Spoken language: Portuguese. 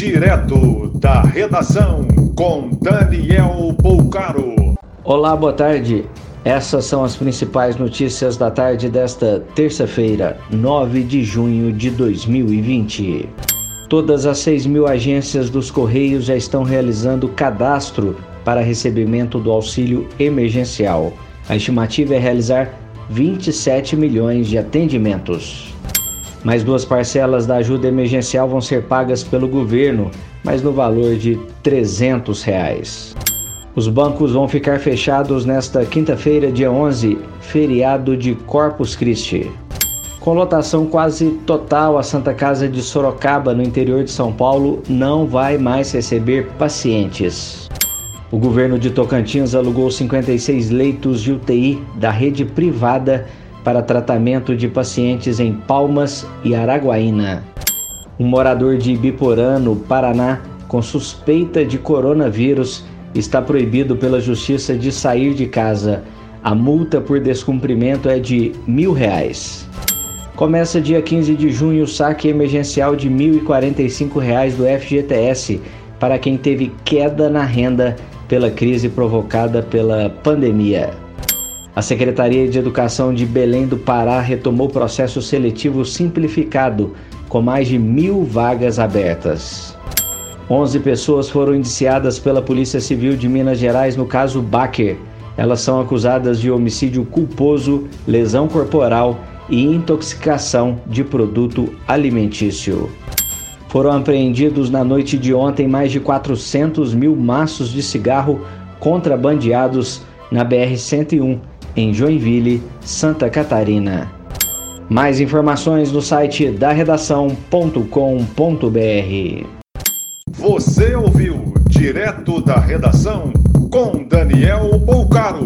Direto da redação com Daniel Poucaro. Olá, boa tarde. Essas são as principais notícias da tarde desta terça-feira, 9 de junho de 2020. Todas as 6 mil agências dos Correios já estão realizando cadastro para recebimento do auxílio emergencial. A estimativa é realizar 27 milhões de atendimentos. Mais duas parcelas da ajuda emergencial vão ser pagas pelo governo, mas no valor de 300 reais. Os bancos vão ficar fechados nesta quinta-feira, dia 11, feriado de Corpus Christi. Com lotação quase total, a Santa Casa de Sorocaba, no interior de São Paulo, não vai mais receber pacientes. O governo de Tocantins alugou 56 leitos de UTI da rede privada para tratamento de pacientes em Palmas e Araguaína. Um morador de Ibiporã, no Paraná, com suspeita de coronavírus, está proibido pela justiça de sair de casa. A multa por descumprimento é de mil reais. Começa dia 15 de junho o saque emergencial de 1.045 reais do FGTS para quem teve queda na renda pela crise provocada pela pandemia. A Secretaria de Educação de Belém do Pará retomou o processo seletivo simplificado, com mais de mil vagas abertas. 11 pessoas foram indiciadas pela Polícia Civil de Minas Gerais no caso Baker. Elas são acusadas de homicídio culposo, lesão corporal e intoxicação de produto alimentício. Foram apreendidos na noite de ontem mais de 400 mil maços de cigarro contrabandeados na BR-101, em Joinville, Santa Catarina. Mais informações no site da redação.com.br. Você ouviu direto da redação com Daniel Poucar.